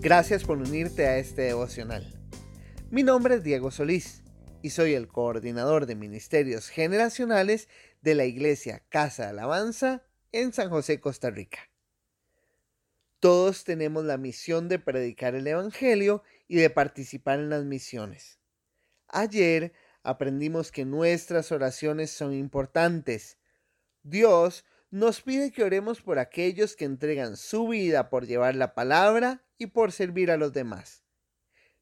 Gracias por unirte a este devocional. Mi nombre es Diego Solís y soy el coordinador de ministerios generacionales de la Iglesia Casa de Alabanza en San José, Costa Rica. Todos tenemos la misión de predicar el Evangelio y de participar en las misiones. Ayer aprendimos que nuestras oraciones son importantes. Dios nos pide que oremos por aquellos que entregan su vida por llevar la palabra y por servir a los demás.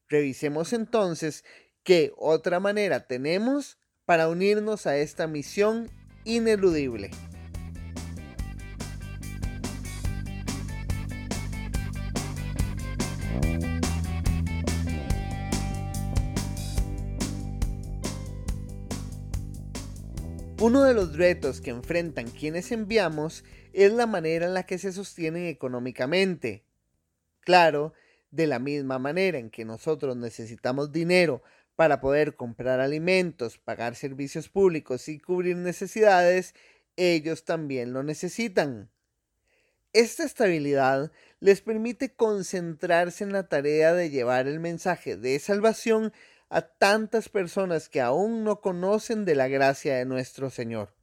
Revisemos entonces qué otra manera tenemos para unirnos a esta misión ineludible. Uno de los retos que enfrentan quienes enviamos es la manera en la que se sostienen económicamente. Claro, de la misma manera en que nosotros necesitamos dinero para poder comprar alimentos, pagar servicios públicos y cubrir necesidades, ellos también lo necesitan. Esta estabilidad les permite concentrarse en la tarea de llevar el mensaje de salvación a tantas personas que aún no conocen de la gracia de nuestro Señor.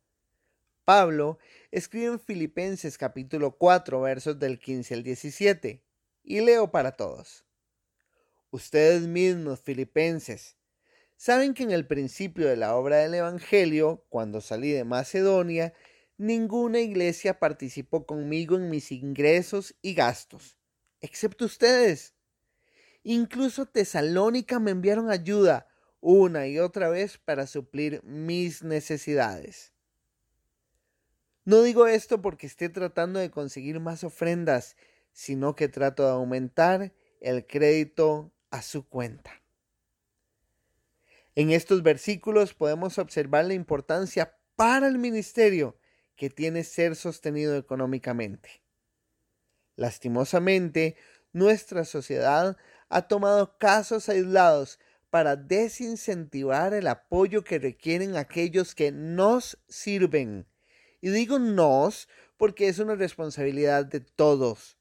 Pablo escribe en Filipenses capítulo 4 versos del 15 al 17 y leo para todos. Ustedes mismos, filipenses, saben que en el principio de la obra del Evangelio, cuando salí de Macedonia, ninguna iglesia participó conmigo en mis ingresos y gastos, excepto ustedes. Incluso Tesalónica me enviaron ayuda una y otra vez para suplir mis necesidades. No digo esto porque esté tratando de conseguir más ofrendas, sino que trato de aumentar el crédito a su cuenta. En estos versículos podemos observar la importancia para el ministerio que tiene ser sostenido económicamente. Lastimosamente, nuestra sociedad ha tomado casos aislados para desincentivar el apoyo que requieren aquellos que nos sirven. Y digo nos porque es una responsabilidad de todos.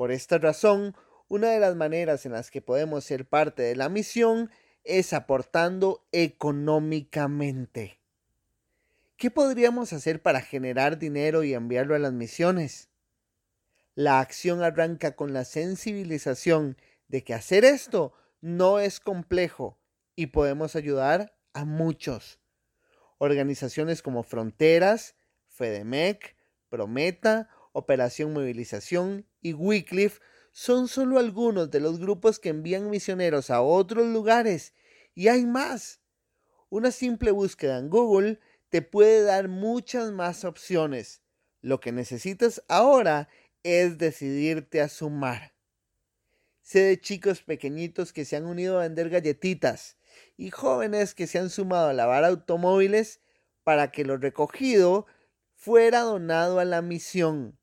Por esta razón, una de las maneras en las que podemos ser parte de la misión es aportando económicamente. ¿Qué podríamos hacer para generar dinero y enviarlo a las misiones? La acción arranca con la sensibilización de que hacer esto no es complejo y podemos ayudar a muchos. Organizaciones como Fronteras, FEDEMEC, Prometa, Operación Movilización y Wycliffe son solo algunos de los grupos que envían misioneros a otros lugares y hay más. Una simple búsqueda en Google te puede dar muchas más opciones. Lo que necesitas ahora es decidirte a sumar. Sé de chicos pequeñitos que se han unido a vender galletitas y jóvenes que se han sumado a lavar automóviles para que lo recogido fuera donado a la misión.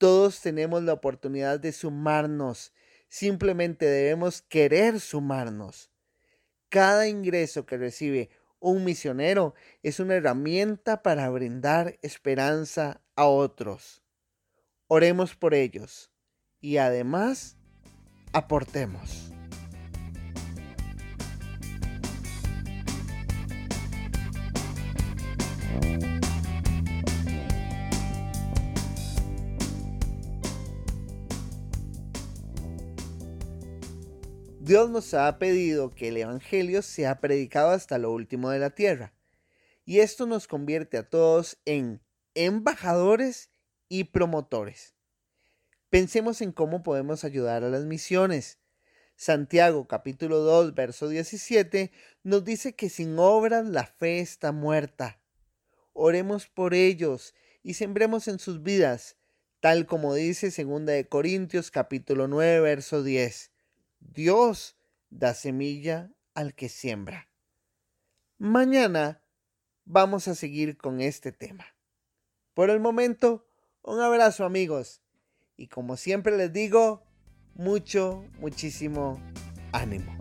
Todos tenemos la oportunidad de sumarnos, simplemente debemos querer sumarnos. Cada ingreso que recibe un misionero es una herramienta para brindar esperanza a otros. Oremos por ellos y además aportemos. Dios nos ha pedido que el Evangelio sea predicado hasta lo último de la tierra. Y esto nos convierte a todos en embajadores y promotores. Pensemos en cómo podemos ayudar a las misiones. Santiago capítulo 2 verso 17 nos dice que sin obras la fe está muerta. Oremos por ellos y sembremos en sus vidas, tal como dice 2 de Corintios capítulo 9 verso 10. Dios da semilla al que siembra. Mañana vamos a seguir con este tema. Por el momento, un abrazo amigos y como siempre les digo, mucho, muchísimo ánimo.